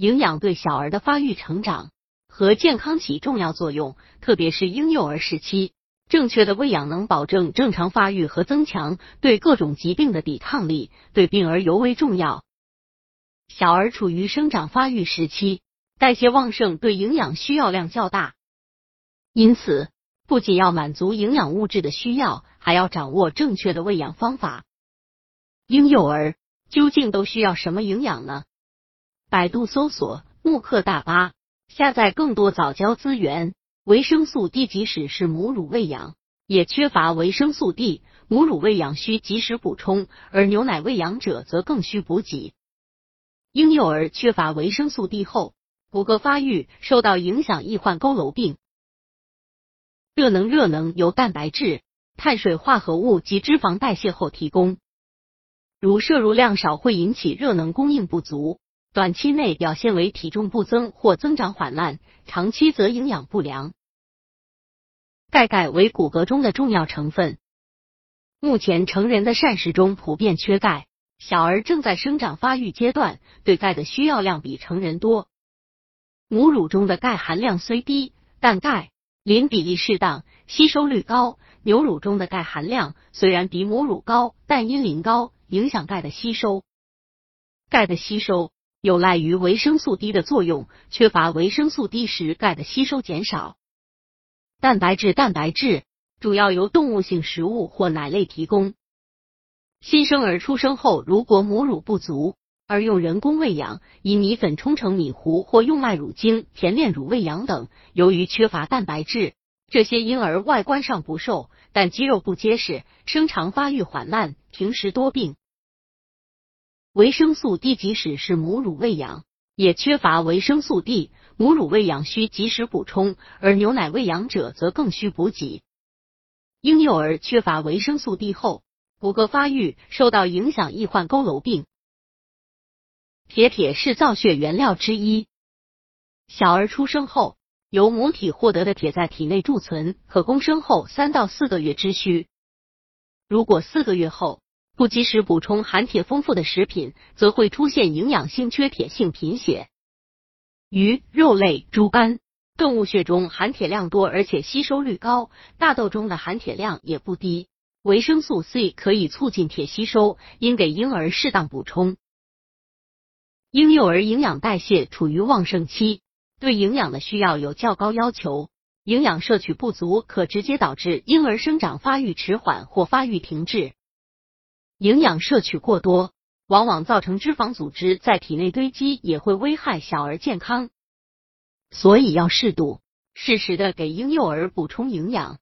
营养对小儿的发育成长和健康起重要作用，特别是婴幼儿时期，正确的喂养能保证正常发育和增强对各种疾病的抵抗力，对病儿尤为重要。小儿处于生长发育时期，代谢旺盛，对营养需要量较大，因此不仅要满足营养物质的需要，还要掌握正确的喂养方法。婴幼儿究竟都需要什么营养呢？百度搜索“慕课大巴”，下载更多早教资源。维生素 D，即使是母乳喂养，也缺乏维生素 D。母乳喂养需及时补充，而牛奶喂养者则更需补给。婴幼儿缺乏维生素 D 后，骨骼发育受到影响，易患佝偻病。热能，热能由蛋白质、碳水化合物及脂肪代谢后提供，如摄入量少会引起热能供应不足。短期内表现为体重不增或增长缓慢，长期则营养不良。钙钙为骨骼中的重要成分，目前成人的膳食中普遍缺钙，小儿正在生长发育阶段，对钙的需要量比成人多。母乳中的钙含量虽低，但钙磷比例适当，吸收率高。牛乳中的钙含量虽然比母乳高，但因磷高，影响钙的吸收。钙的吸收。有赖于维生素 D 的作用，缺乏维生素 D 时，钙的吸收减少。蛋白质，蛋白质主要由动物性食物或奶类提供。新生儿出生后，如果母乳不足，而用人工喂养，以米粉冲成米糊或用麦乳精、甜炼乳喂养等，由于缺乏蛋白质，这些婴儿外观上不瘦，但肌肉不结实，生长发育缓慢，平时多病。维生素 D，即使是母乳喂养，也缺乏维生素 D。母乳喂养需及时补充，而牛奶喂养者则更需补给。婴幼儿缺乏维生素 D 后，骨骼发育受到影响，易患佝偻病。铁，铁是造血原料之一。小儿出生后，由母体获得的铁在体内贮存，可供生后三到四个月之需。如果四个月后，不及时补充含铁丰富的食品，则会出现营养性缺铁性贫血。鱼、肉类、猪肝、动物血中含铁量多，而且吸收率高。大豆中的含铁量也不低。维生素 C 可以促进铁吸收，应给婴儿适当补充。婴幼儿营养代谢处于旺盛期，对营养的需要有较高要求。营养摄取不足，可直接导致婴儿生长发育迟缓或发育停滞。营养摄取过多，往往造成脂肪组织在体内堆积，也会危害小儿健康。所以要适度、适时的给婴幼儿补充营养。